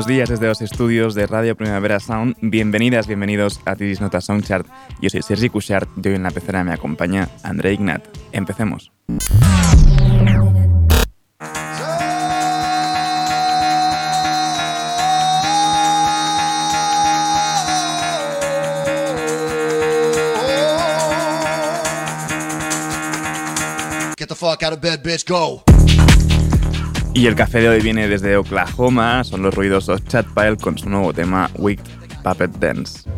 Buenos días desde los estudios de Radio Primavera Sound. Bienvenidas, bienvenidos a Tidis Nota Soundchart. Yo soy Sergi Cushart y hoy en la pecera me acompaña André Ignat. Empecemos. Get the fuck out of bed, bitch, go. Y el café de hoy viene desde Oklahoma, son los ruidosos Chatpile con su nuevo tema Wicked Puppet Dance.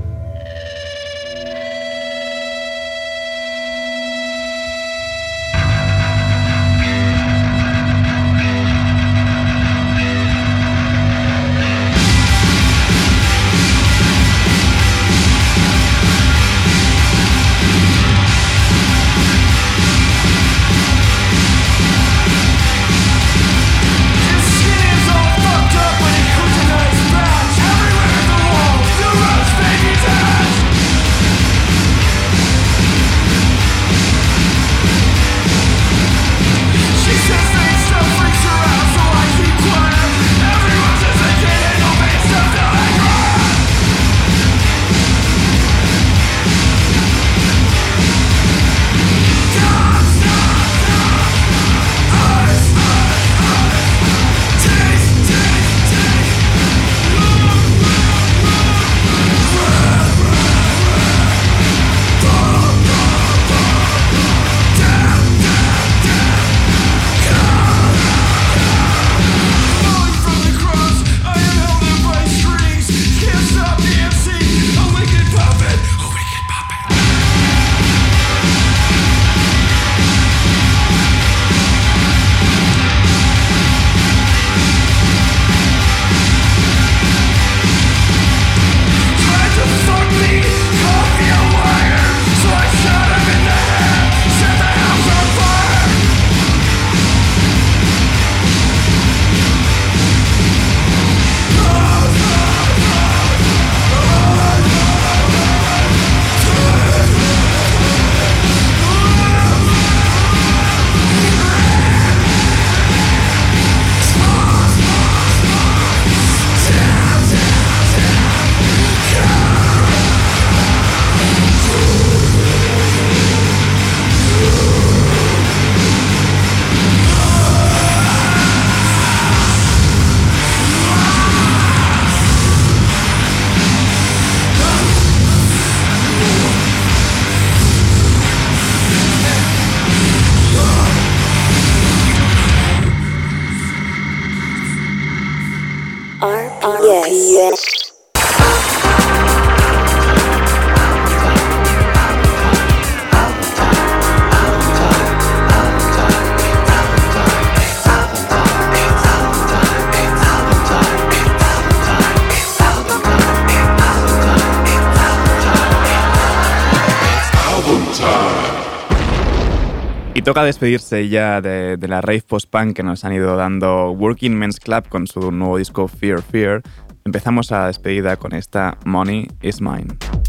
Toca despedirse ya de, la rave post-punk que nos han ido dando Working Men's Club con su nuevo disco Fear Fear. Empezamos a despedida con esta Money is Mine.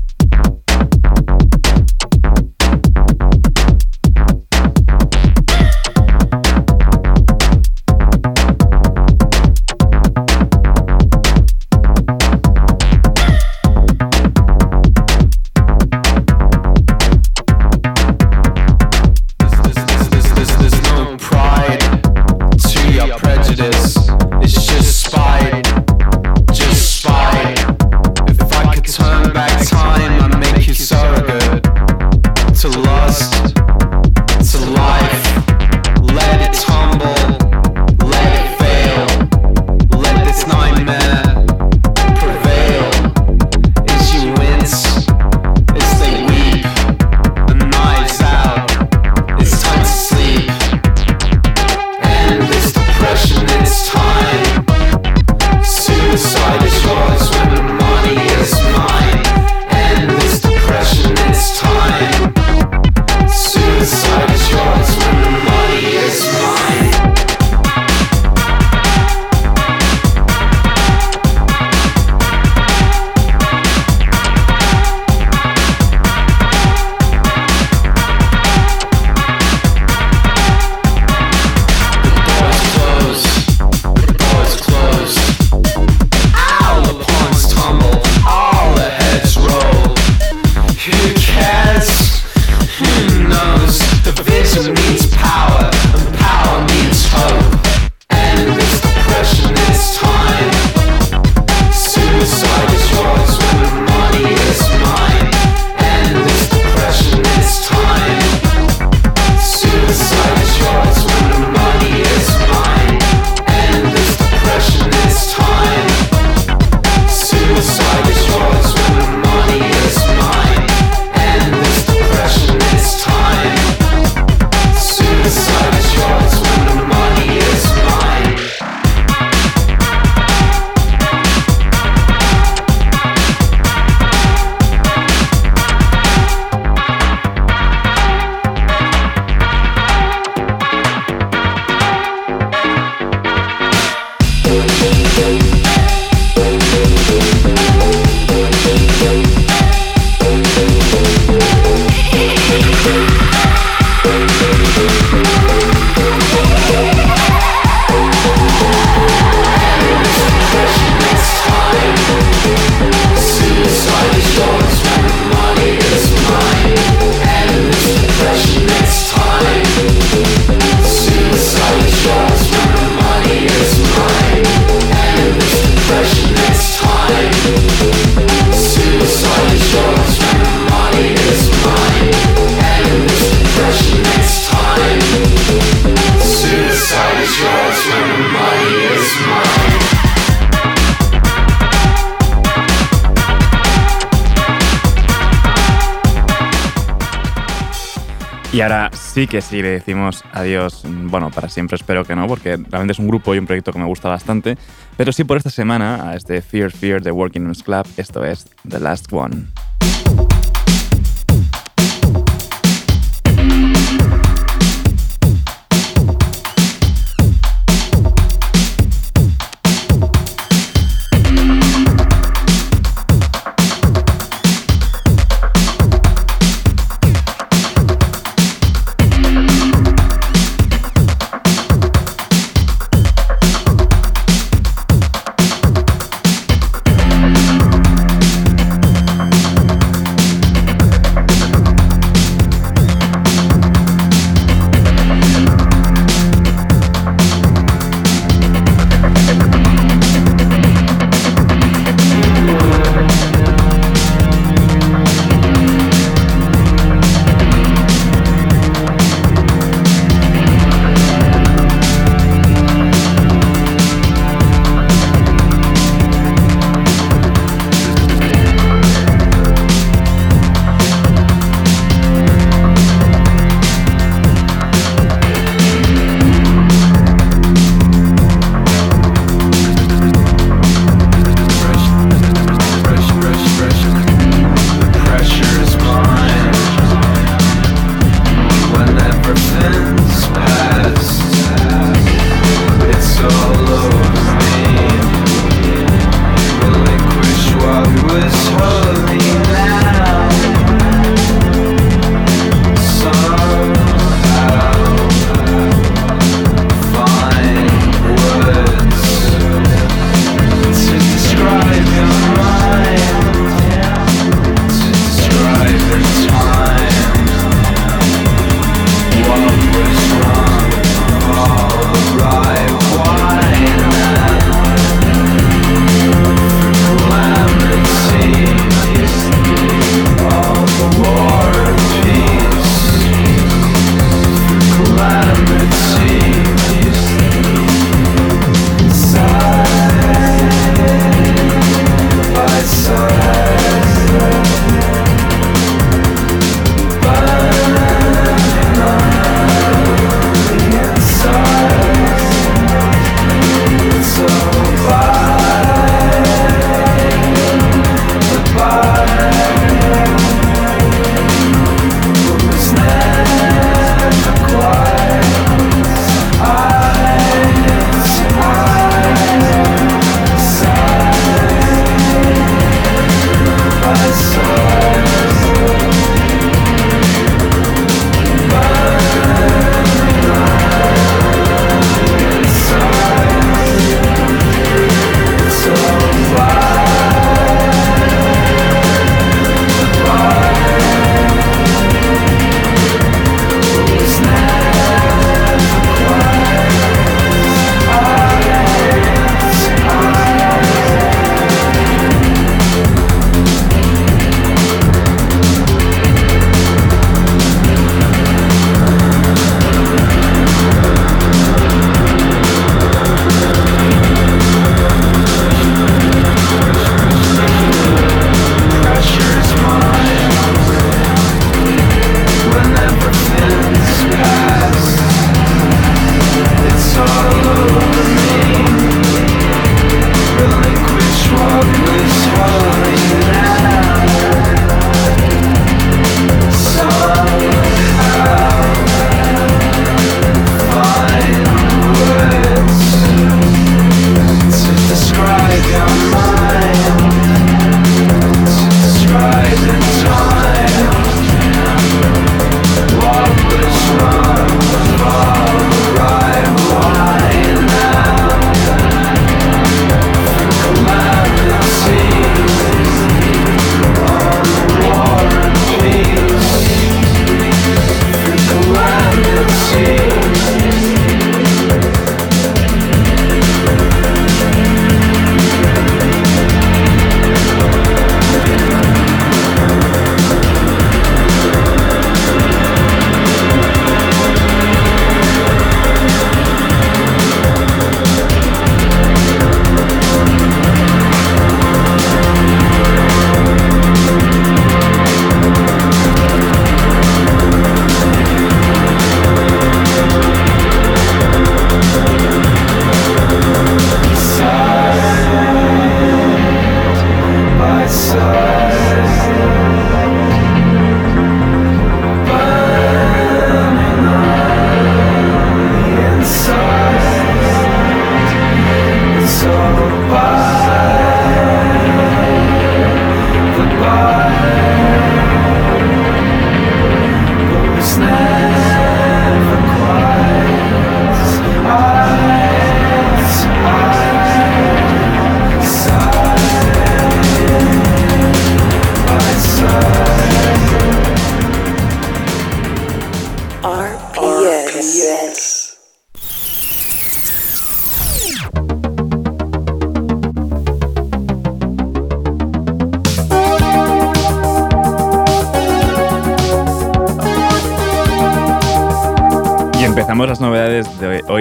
Y ahora sí que sí le decimos adiós, bueno, para siempre espero que no, porque realmente es un grupo y un proyecto que me gusta bastante, pero sí por esta semana a este Fear Fear de Working Men's Club, esto es The Last One.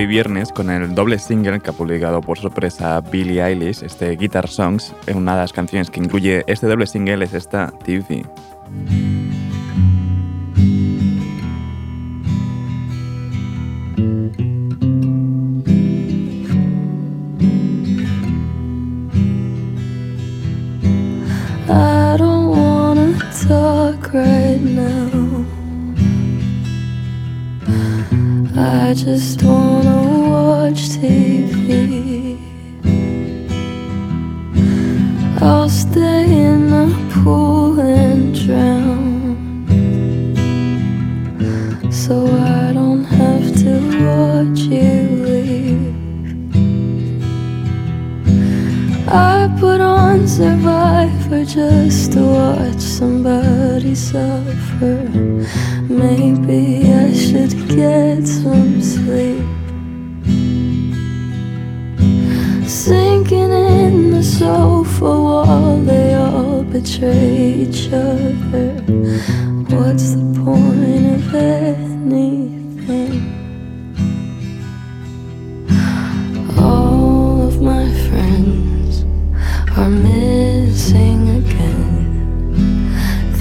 viernes con el doble single que ha publicado por sorpresa Billie Eilish, este Guitar Songs. Eh, una de las canciones que incluye este doble single es esta TV.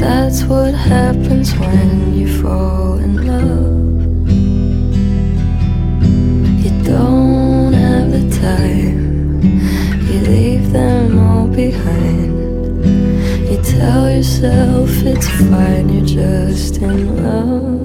That's what happens when you fall in love. You don't have the time, you leave them all behind. You tell yourself it's fine, you're just in love.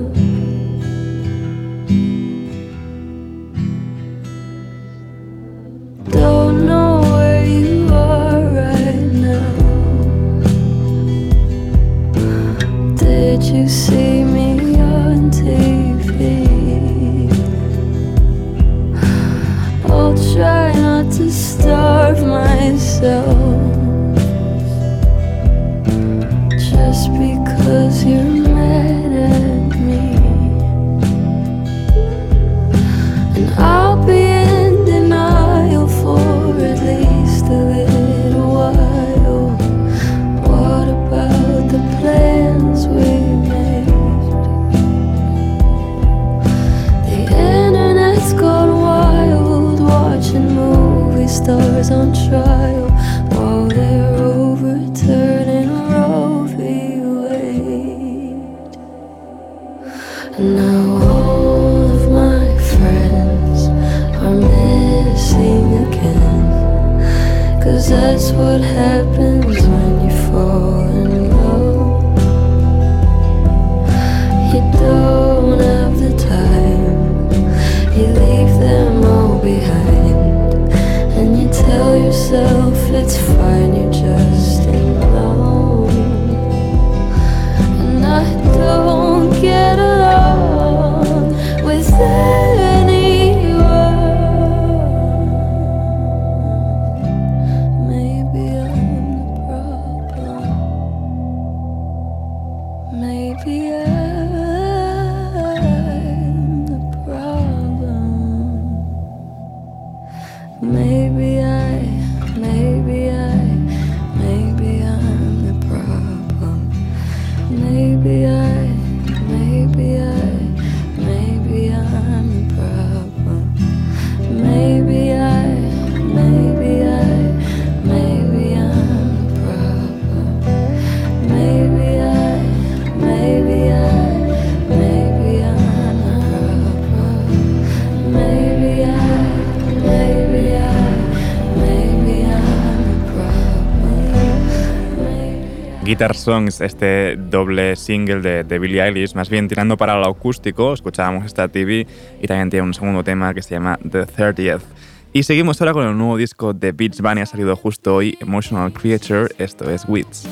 Guitar Songs, este doble single de, de, Billie Eilish, más bien tirando para lo acústico, escuchábamos esta TV y también tiene un segundo tema que se llama The 30th. Y seguimos ahora con el nuevo disco de Beats Bunny, ha salido justo hoy, Emotional Creature, esto es Wits.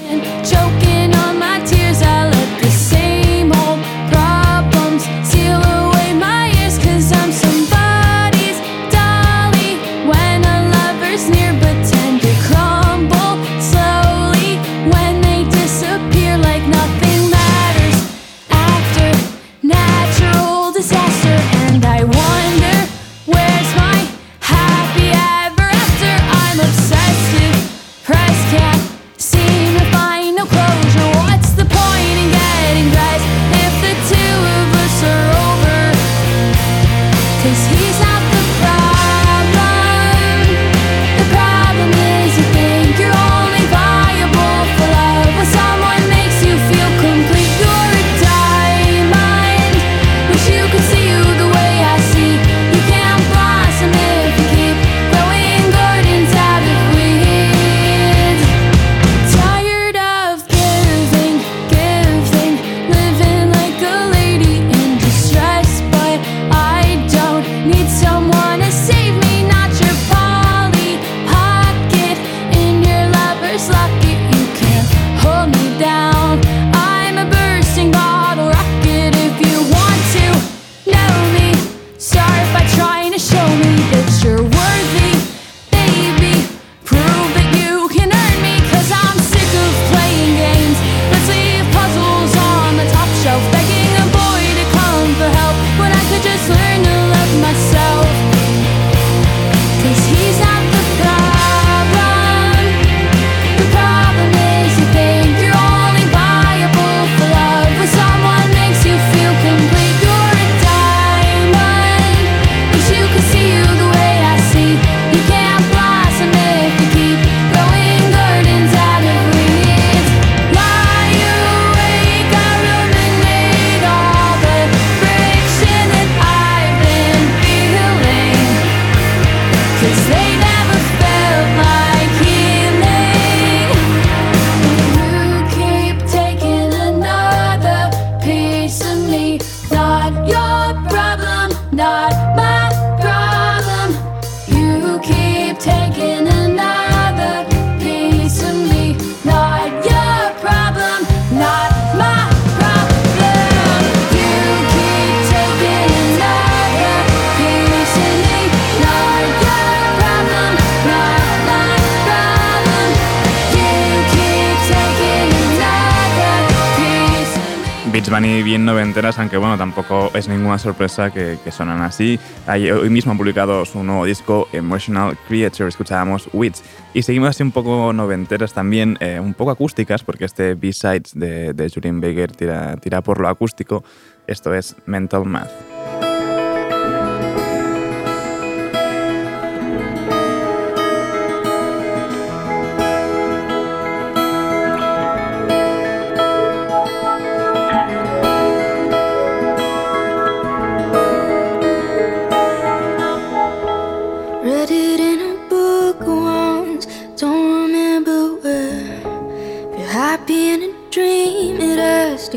Beach Bunny bien noventeras, aunque bueno, tampoco es ninguna sorpresa que, que sonan así. Hoy mismo han publicado su nuevo disco, Emotional Creature, escuchábamos Wits. Y seguimos así un poco noventeras también, eh, un poco acústicas, porque este B-Sides de, de Julian Baker tira, tira por lo acústico. Esto es Mental Math.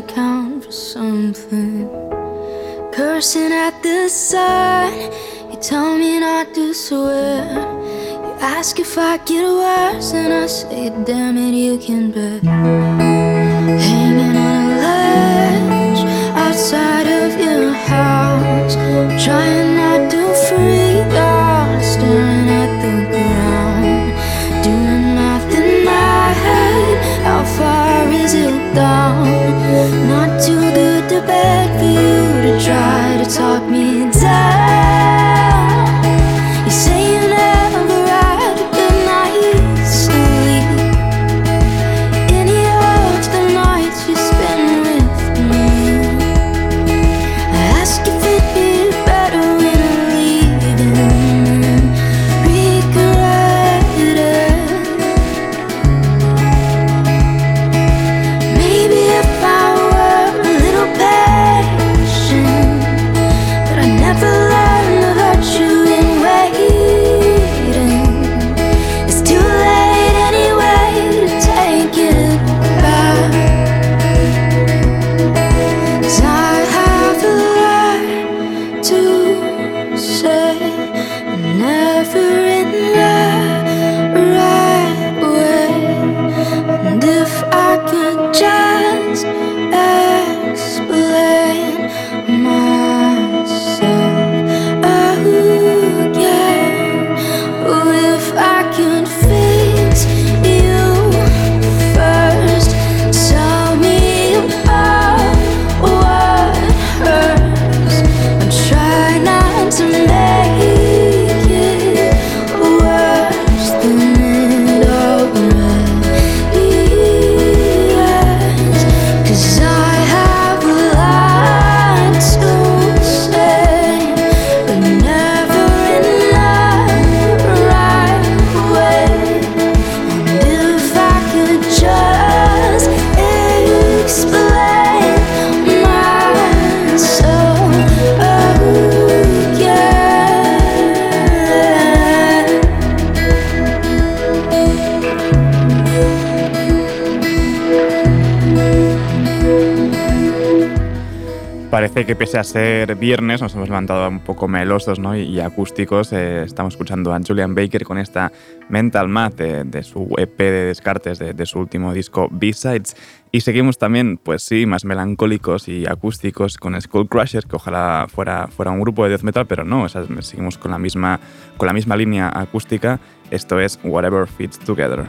Count for something. Cursing at the sun, you tell me not to swear. You ask if I get worse, and I say, damn it, you can bet. Hanging on a ledge outside of your house, trying. Ser viernes nos hemos levantado un poco melosos ¿no? y, y acústicos. Eh, estamos escuchando a Julian Baker con esta Mental Math de, de su EP de descartes de, de su último disco B-Sides. Y seguimos también, pues sí, más melancólicos y acústicos con Skull Crusher, que ojalá fuera, fuera un grupo de death metal, pero no, o sea, seguimos con la, misma, con la misma línea acústica. Esto es Whatever Fits Together.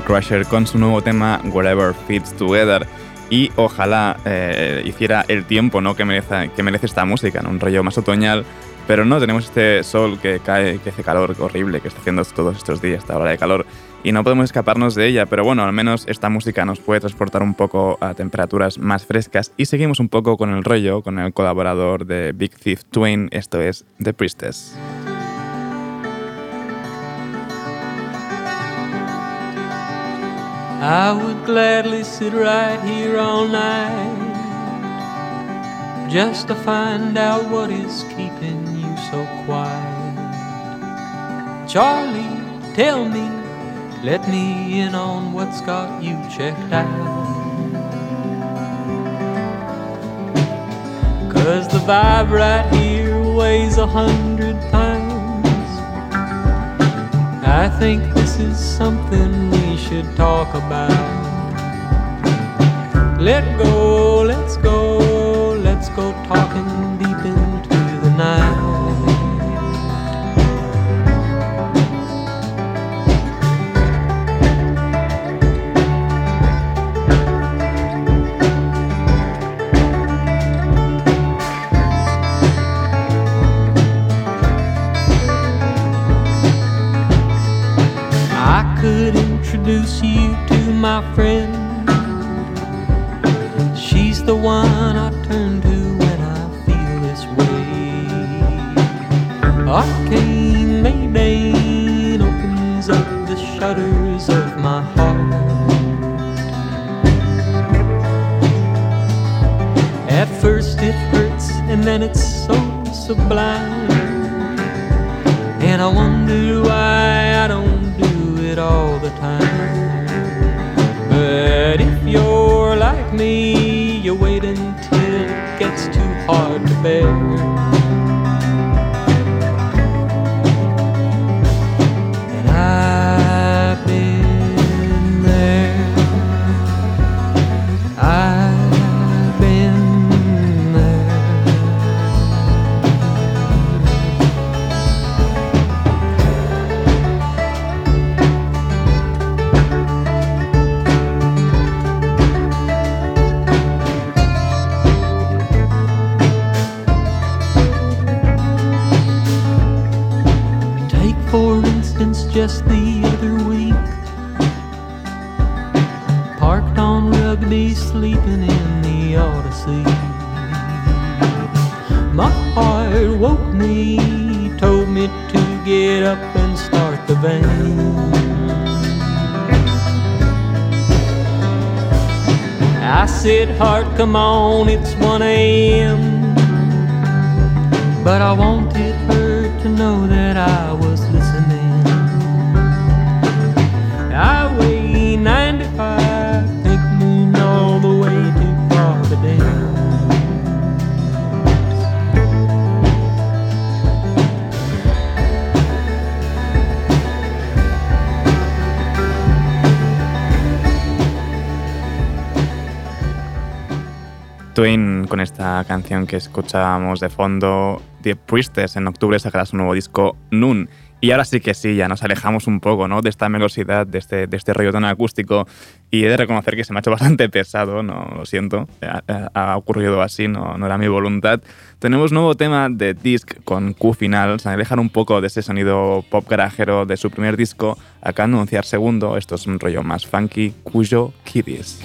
Crusher con su nuevo tema Whatever Fits Together. Y ojalá eh, hiciera el tiempo ¿no? que, merece, que merece esta música, ¿no? un rollo más otoñal. Pero no, tenemos este sol que cae, que hace calor horrible, que está haciendo todos estos días, esta hora de calor, y no podemos escaparnos de ella. Pero bueno, al menos esta música nos puede transportar un poco a temperaturas más frescas. Y seguimos un poco con el rollo, con el colaborador de Big Thief Twain, esto es The Priestess. I would gladly sit right here all night just to find out what is keeping you so quiet. Charlie, tell me, let me in on what's got you checked out. Cause the vibe right here weighs a hundred pounds. I think is something we should talk about. Let go, let's go, let's go talking deep to that I was listening. I weigh 95, take me all the way to. Twain con esta canción que escuchábamos de fondo, The Priestess, en octubre sacará su nuevo disco Noon. Y ahora sí que sí, ya nos alejamos un poco ¿no? de esta melosidad, de este, de este rollo tan acústico. Y he de reconocer que se me ha hecho bastante pesado, no lo siento. Ha, ha ocurrido así, no, no era mi voluntad. Tenemos nuevo tema de Disc con Q final. Se alejan un poco de ese sonido pop garajero de su primer disco. Acá anunciar segundo, esto es un rollo más funky, Cuyo Kiddies.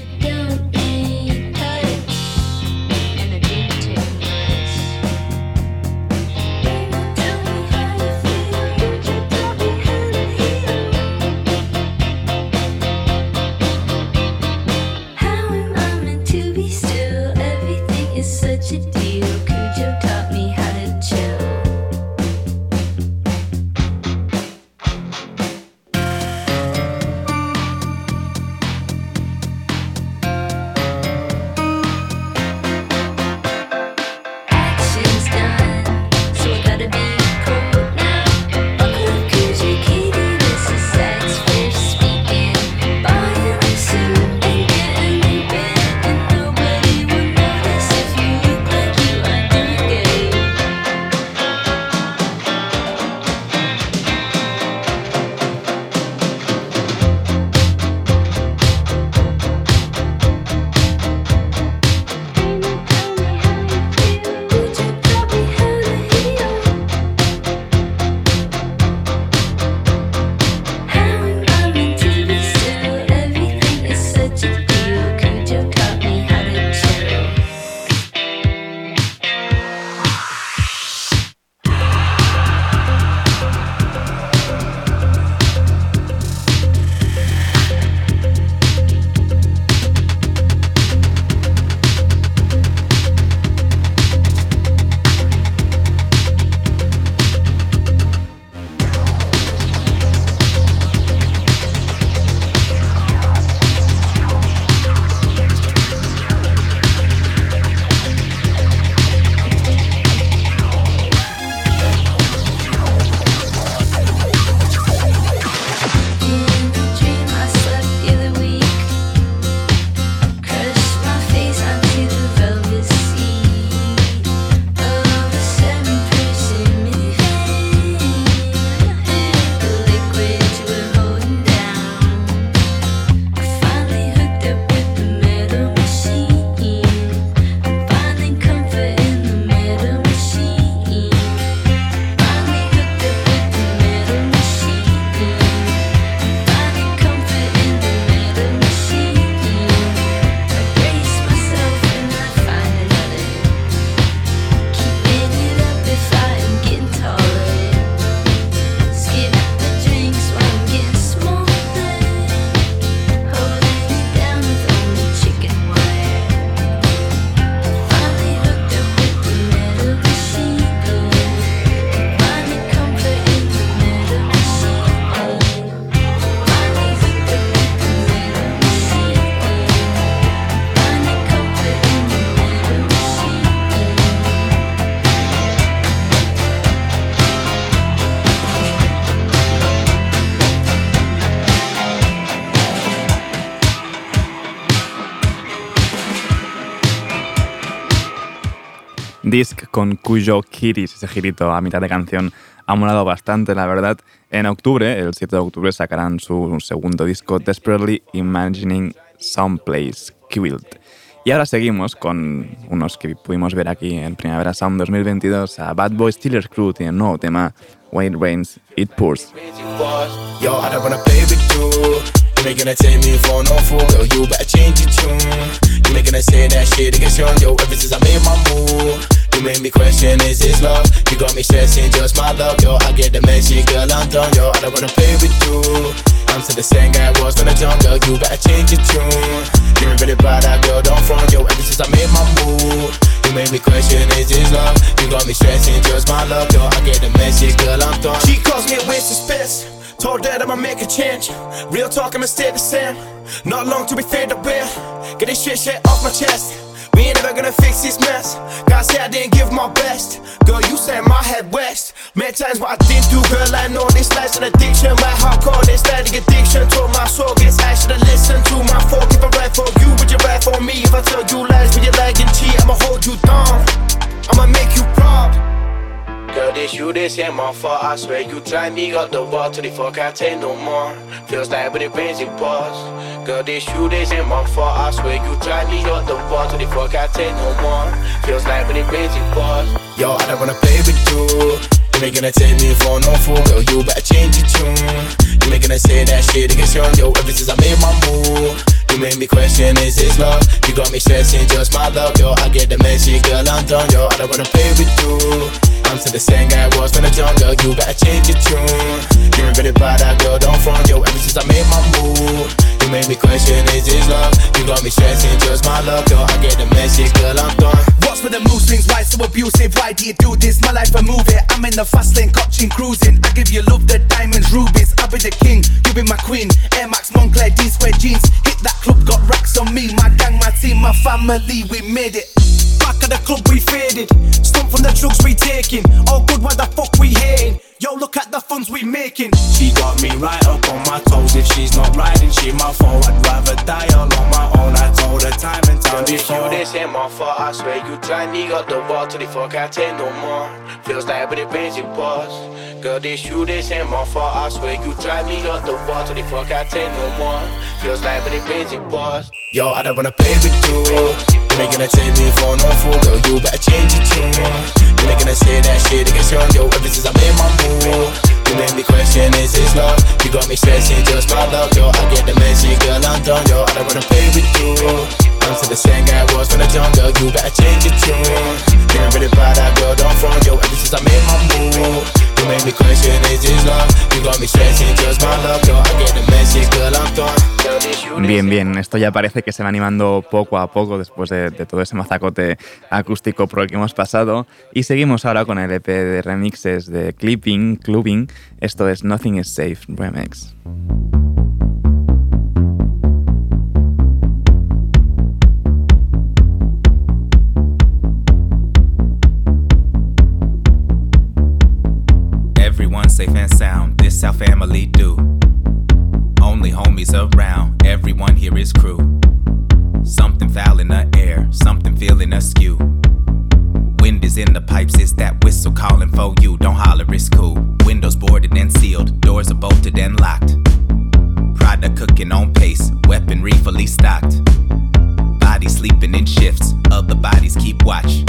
Disc con Cuyo Kiris, ese girito a mitad de canción, ha molado bastante, la verdad. En octubre, el 7 de octubre, sacarán su segundo disco, Desperately Imagining Someplace Quilt. Y ahora seguimos con unos que pudimos ver aquí en Primavera Sound 2022 a Bad Boy Steelers Crew y el nuevo tema Wayne Rains It Pours. Yo, I don't wanna play with you. You ain't gonna take me for no fool, girl. You better change your tune. You ain't gonna say that shit against young, yo. Ever since I made my move, you made me question is this love? You got me stressing just my love, yo. I get the message, girl. I'm done, yo. I don't wanna play with you. I'm to the same guy I was when I jungle. You better change your tune. You ain't really bad, that girl. Don't front, yo. Ever since I made my move. You made me question, is this love? You got me stressing, just my love, yo. I get the message, girl, I'm done. She calls me of space. Told her I'ma make a change. Real talk, I'ma stay the same. Not long till we fade away. Get this shit shit off my chest. We ain't never gonna fix this mess. God say I didn't give my best. Girl, you sent my head west. Many times what I didn't do, girl, I know this life's an addiction. My heart called this static addiction. Told my soul gets I should've listened to my folk. If I ride for you, would you ride for me? If I tell you lies, would you lie and cheat? I'ma hold you down. I'ma make you proud. Girl, this you, this ain't my fault. I swear you drive me up the wall till the fuck I take no more. Feels like it rains, it pours. Girl, this you, this ain't my fault. I swear you drive me up the wall till the fuck I take no more. Feels like it rains, it pours. Yo, I don't wanna play with you. You ain't gonna take me for no fool, girl. You better change your tune. You ain't gonna say that shit against young, yo. Ever since I made my move. You make me question, is this love? You got me stressing, just my love, yo. I get the message, girl, I'm done, yo. I don't wanna play with you. I'm to the same guy I was when I jungle. You better change your tune. You ain't really bad, that girl, don't front, yo. Ever since I made my move. You made me question, is this love? You got me stressing, just my love, yo. I get the message, girl, I'm done. What's with the mood swings? Why so abusive? Why do you do this? My life, I move it. I'm in the fast lane, coaching, cruising. I give you love, the diamonds, rubies. I'll be the king, you be my queen. Air Max, Moncler, D square jeans. Hit that club, got racks on me. My gang, my team, my family, we made it. Back at the club, we faded. Stump from the drugs we taking. All good, why the fuck we hating? Yo, look at the funds we making. She got me right up on my toes. If she's not riding, she my fault. I'd rather die all on my own. I told her time and time before. This ain't my fault. I swear you drive me up the wall till the fuck I take no more. Feels like when it rains, it pours. Girl, this you, this ain't my fault. I swear you drive me up the wall till the fuck I take no more. Feels like when it rains, it pours. Yo, I don't wanna play with you. You ain't gonna take me for no fool, girl. You better change your tune. You ain't gonna say that shit against young, yo. Ever since I made my move, you make me question, is this love? You got me stressing, just my love, yo. I get the message, girl, I'm done, yo. I don't wanna play with you. Bien, bien, esto ya parece que se va animando poco a poco después de, todo ese mazacote acústico por el que hemos pasado. Y seguimos ahora con el EP de remixes de Clipping, Clubbing. Esto es Nothing is Safe Remix. This how family do. Only homies around, everyone here is crew. Something foul in the air, something feeling askew. Wind is in the pipes, it's that whistle calling for you. Don't holler, it's cool. Windows boarded and sealed, doors are bolted and locked. Product cooking on pace, weaponry fully stocked. Bodies sleeping in shifts, other bodies keep watch.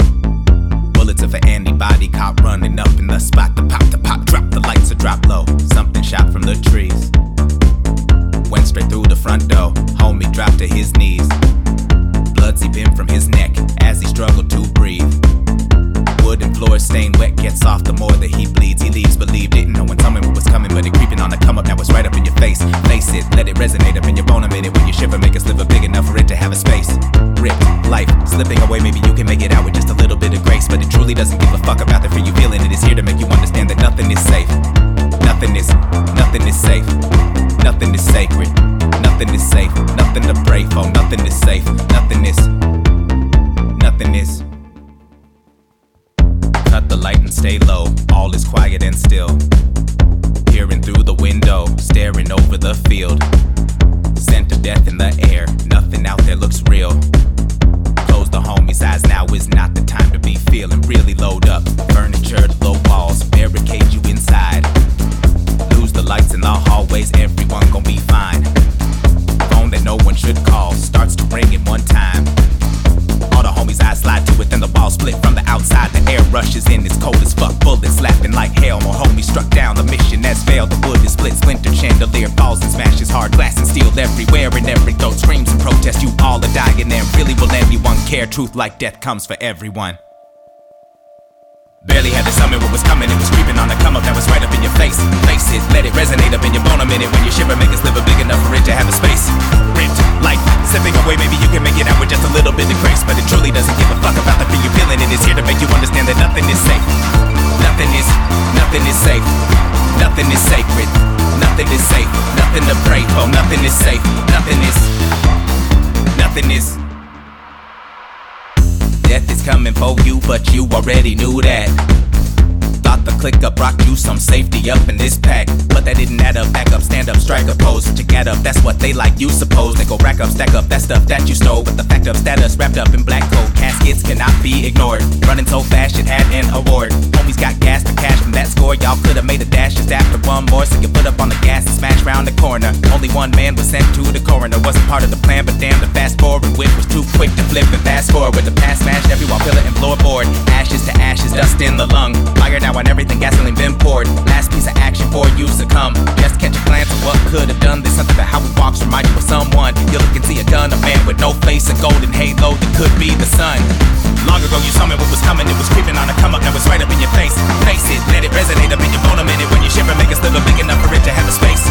Bullets of an antibody cop running up in the spot. The pop, the pop, drop, the lights are drop low. Something shot from the trees. Went straight through the front door. Homie dropped to his knees. Blood seeping from his neck as he struggled to breathe. Wooden floor stained wet, gets off the more that he bleeds. He leaves, believe, didn't know when coming what was coming, but it creeping on the come up. Now it's right up in your face. Face it, let it resonate up in your bone a minute. When you shiver, make a sliver big enough for it to have a space. Ripped, life slipping away, maybe you can make it out with just a little bit of grace. But it truly doesn't give a fuck about the fear you feeling. It is here to make you understand that nothing is safe. Nothing is, nothing is safe. Nothing is sacred. Nothing is safe. Nothing to pray for. Nothing is safe. Nothing is, nothing is cut the light and stay low. All is quiet and still. Peering through the window, staring over the field. Scent of death in the air, nothing out there looks real. Close the homies' eyes, now is not the time to be feeling. Really load up, furniture, low walls, barricade you inside. Lose the lights in the hallways, everyone gon' be fine. Phone that no one should call starts to ring at one time real. outside, the air rushes in, it's cold as fuck. Bullets laughing like hell. More homies struck down, the mission has failed. The wood is split, splintered, chandelier falls and smashes. Hard glass and steel everywhere, and every throat screams and protest. You all are dying, and really will anyone care? Truth like death comes for everyone. Barely had to summon what was coming, it was creeping on the come up that was right up in your face. Face it, let it resonate up in your bone a minute when you shiver, make a sliver big enough for it to have a space. Ripped, like stepping away, maybe you can make it out with just a little bit of grace, but it truly doesn't give a fuck about the thing you're feeling. It is here to make you understand that nothing is safe. Nothing is, nothing is safe. Nothing is sacred. Nothing is safe. Nothing to pray for. Nothing is safe. Nothing is, nothing is. Death is coming for you, but you already knew that. The click up brought you some safety up in this pack. But that didn't add up, back up, stand up, strike a pose. To get up, that's what they like, you suppose. They go rack up, stack up that stuff that you stole. But the fact of status wrapped up in black coat caskets cannot be ignored. Running so fast, it had an award. Homies got gas to cash from that score. Y'all could have made a dash just after one more. So you put up on the gas and smash round the corner. Only one man was sent to the coroner. Wasn't part of the plan, but damn, the fast forward whip was too quick to flip and fast forward. With the past smashed every wall, pillar, and floorboard. Ashes to ashes, dust in the lung. Fire now on everything, gasoline been poured. Last piece of action for you to come. Just catch a glance of what could have done this. Something that how we walks remind you of someone. You look and see a gun, a man with no face, a golden halo that could be the sun. Long ago you saw me what was coming, it was creeping on a come up, now it's right up in your face. Face it, let it resonate up in your bone a minute when you shiver, make a sliver big enough for it to have a space.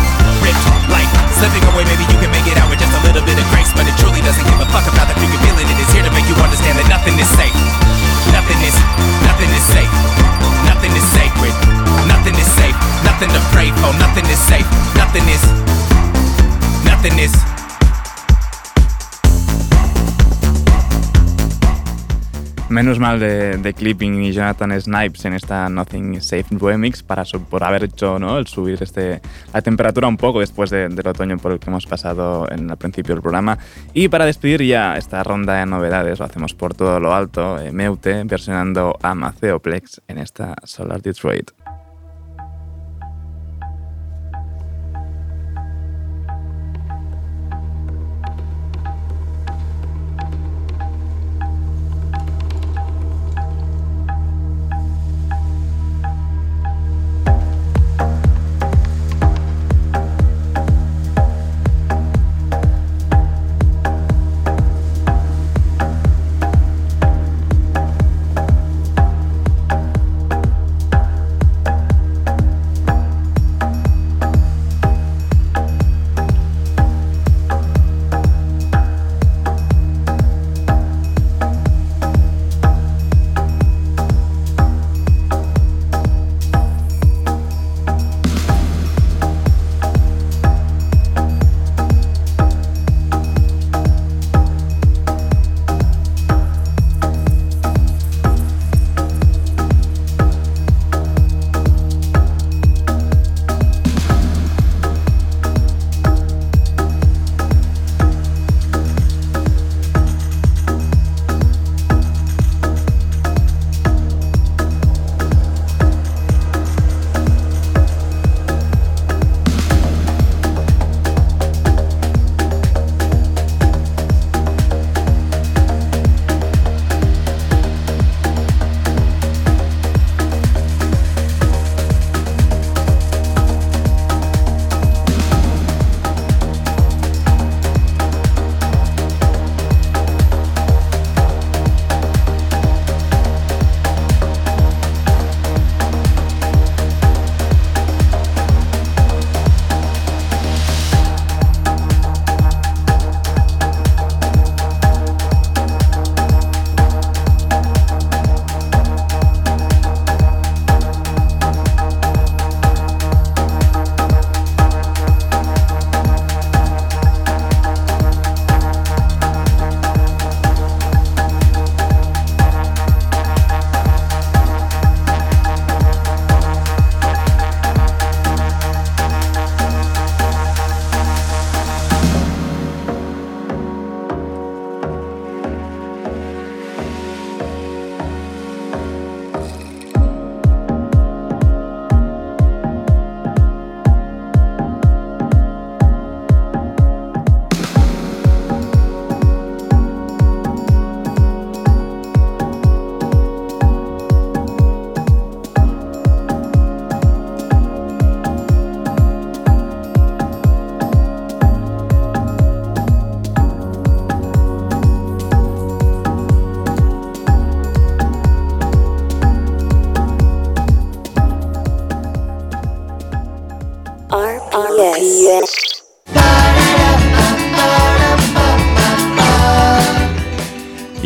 Ripped, like slipping away, maybe you can make it out with just a little bit of grace, but it truly doesn't give a fuck about the feeling. It is here to make you understand that nothing is safe. Nothing is, nothing is safe. Nothing is sacred. Nothing is safe. Nothing to pray for. Nothing is safe. Nothing is, nothing is. Menos mal de, de Clipping y Jonathan Snipes en esta Nothing Safe remix para por haber hecho ¿no? el subir este, la temperatura un poco después de- del otoño por el que hemos pasado en el principio del programa. Y para despedir ya esta ronda de novedades, lo hacemos por todo lo alto, eh, Meute versionando a Maceoplex en esta Solar Detroit.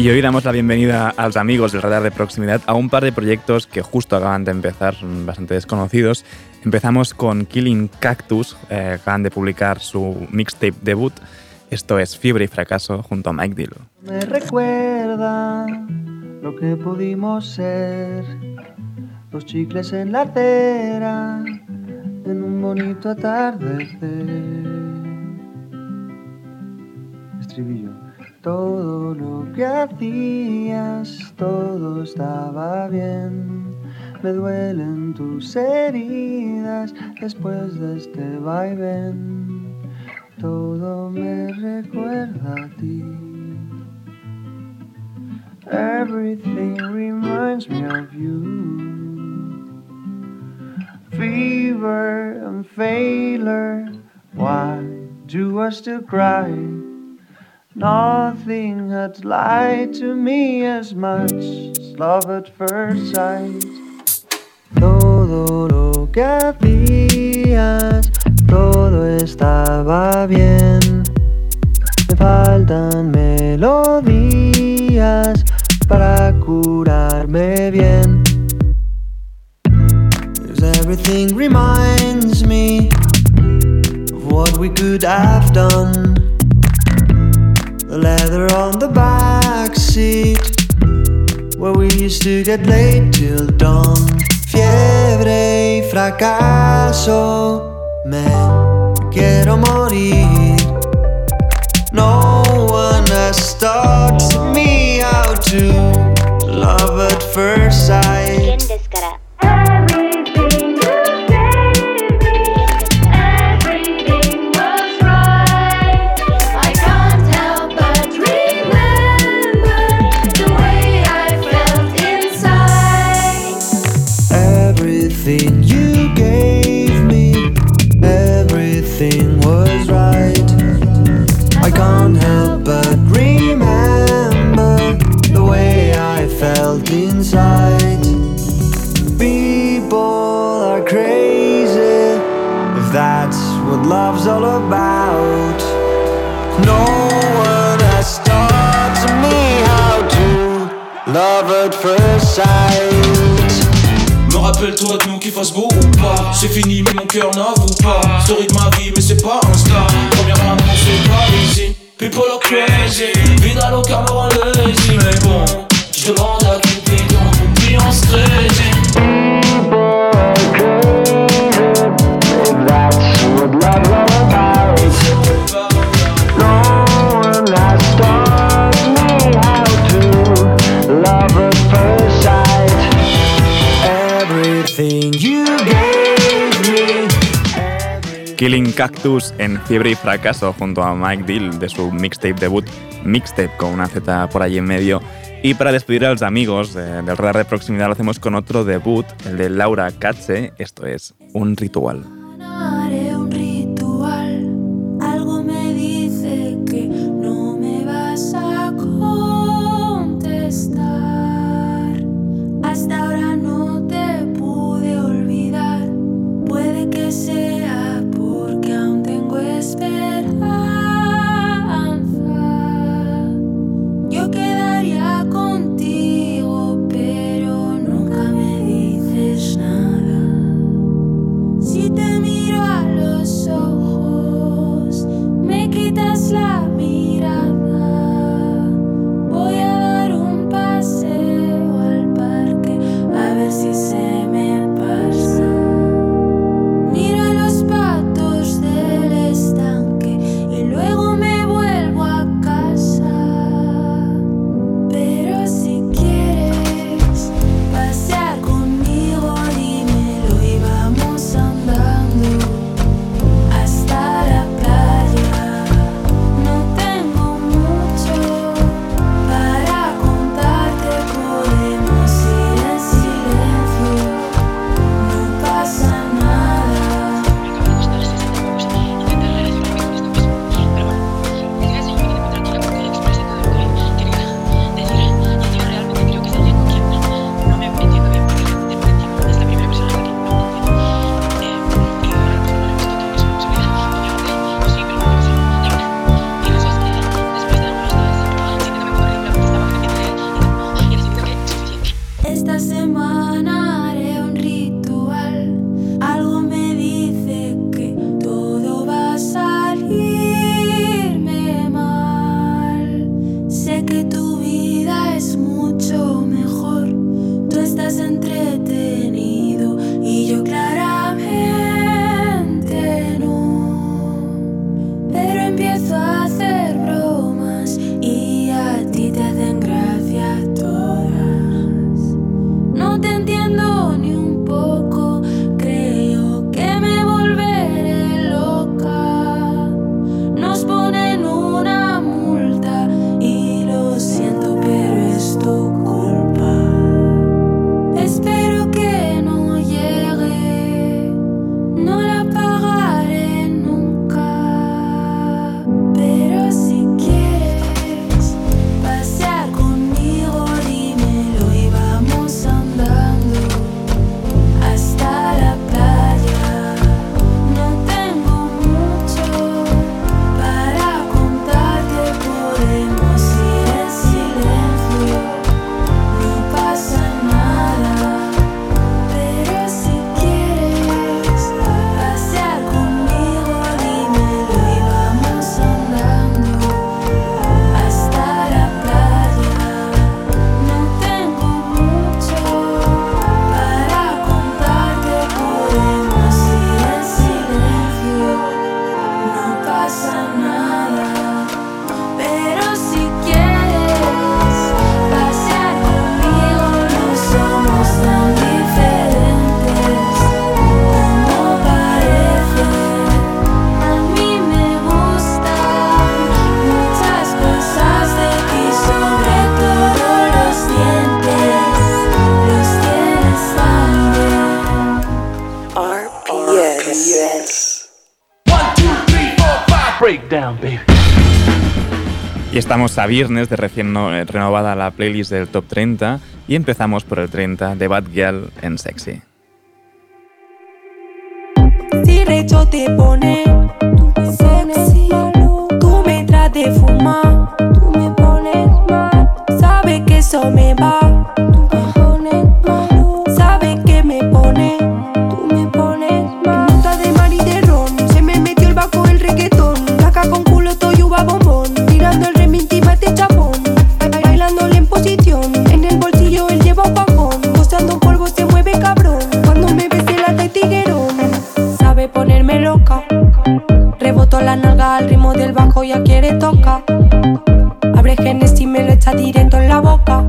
Y hoy damos la bienvenida a los amigos del radar de proximidad a un par de proyectos que justo acaban de empezar, bastante desconocidos. Empezamos con Killing Cactus, eh, acaban de publicar su mixtape debut. Esto es Fiebre y Fracaso junto a Mike Dill. Me recuerda lo que pudimos ser. Los chicles en la en un bonito atardecer. Todo lo que hacías, todo estaba bien. Me duelen tus heridas después de este vaivén. Todo me recuerda a ti. Everything reminds me of you. Fever and failure. Why do I still cry? Nothing had lied to me as much as love at first sight. Todo lo que hacías, todo estaba bien. Me faltan melodías para curarme bien. everything reminds me of what we could have done. The leather on the back seat Where we used to get late till dawn. Fiebre y fracaso Me quiero morir. No one has taught me how to Love at first sight C'est fini mais mon cœur n'avoue pas. Story de ma vie mais c'est pas un star. Première non c'est pas easy People are crazy Vida loca me Cactus en Fiebre y Fracaso junto a Mike Dill de su mixtape debut, Mixtape con una Z por allí en medio. Y para despedir a los amigos del radar de proximidad lo hacemos con otro debut, el de Laura Katze, esto es Un Ritual. Estamos a viernes de recién eh, renovada la playlist del Top 30 y empezamos por el 30 de Bad Girl en Sexy. la nalga al ritmo del bajo ya quiere tocar. Abre genes y me lo echa directo en la boca.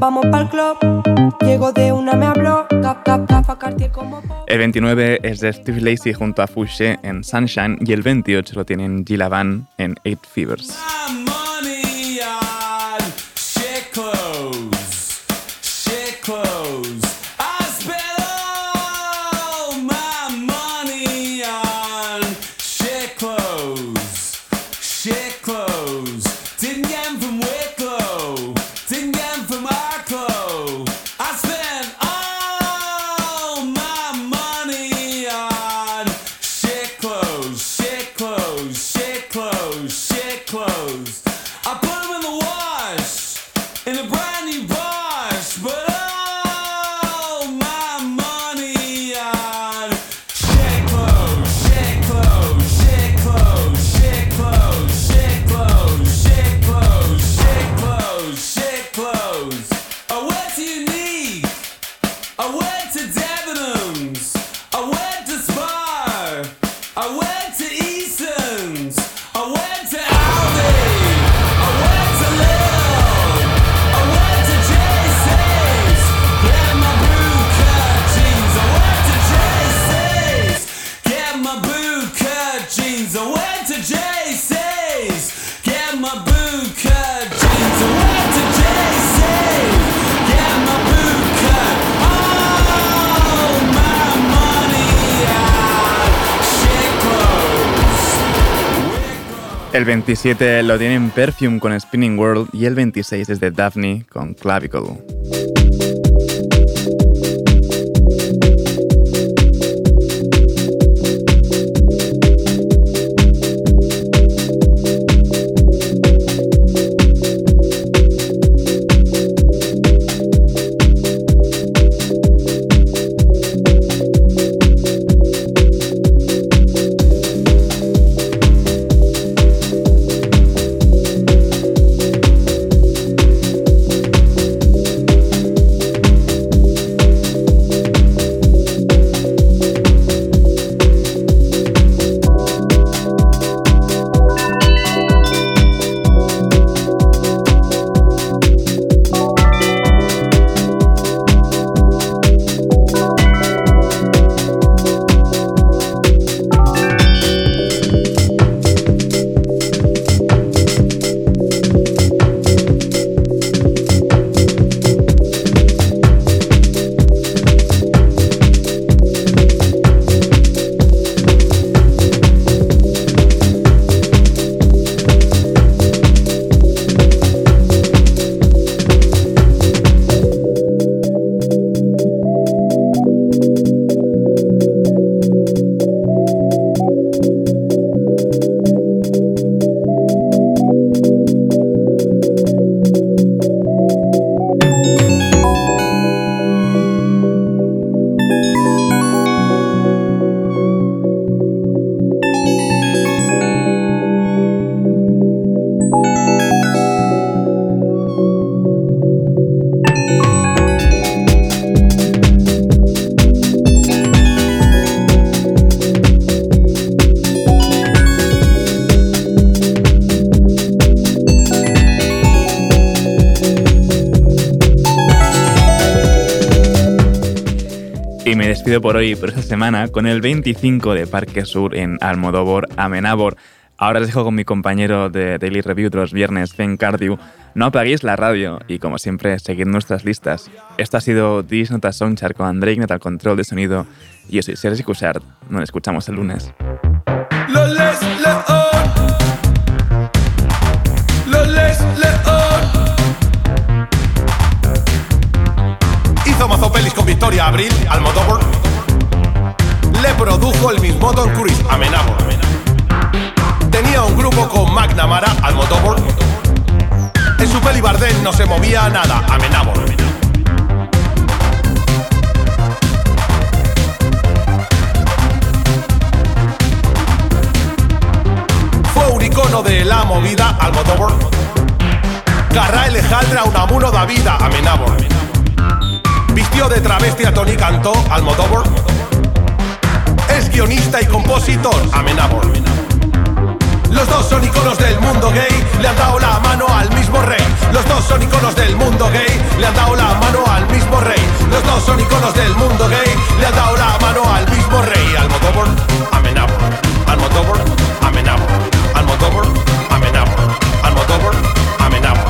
Vamos pa'l club. Llego de una, me habló. Cap, cap, cap, Cartier como El 29 es de Steve Lacey junto a Fouché en Sunshine y el 28 lo tienen Gila Van en Eight Fevers. El 27 lo tienen Perfume con Spinning World y el 26 es de Daphne con Clavicle. Por hoy, por esta semana, con el 25 de Parque Sur en Almodóvar, Amenábor. Ahora os dejo con mi compañero de Daily Review de los viernes, Ben Cardew. No apaguéis la radio y, como siempre, seguid nuestras listas. Esto ha sido This Nota Soundchart con Andrei al control de sonido. Y yo soy Sergi Cushart. Nos escuchamos el lunes. Lo Da vida, Amenábor. Vistió de travesti a Tony Cantó, Almodóvar. Es guionista y compositor, Amenábor. Los dos son iconos del mundo gay, le han dado la mano al mismo rey. Los dos son iconos del mundo gay, le han dado la mano al mismo rey. Los dos son iconos del mundo gay, le han dado la mano al mismo rey. Almodóvar, Amenábor. Almodóvar, Amenábor. Almodóvar, Amenábor. Almodóvar, Amenábor.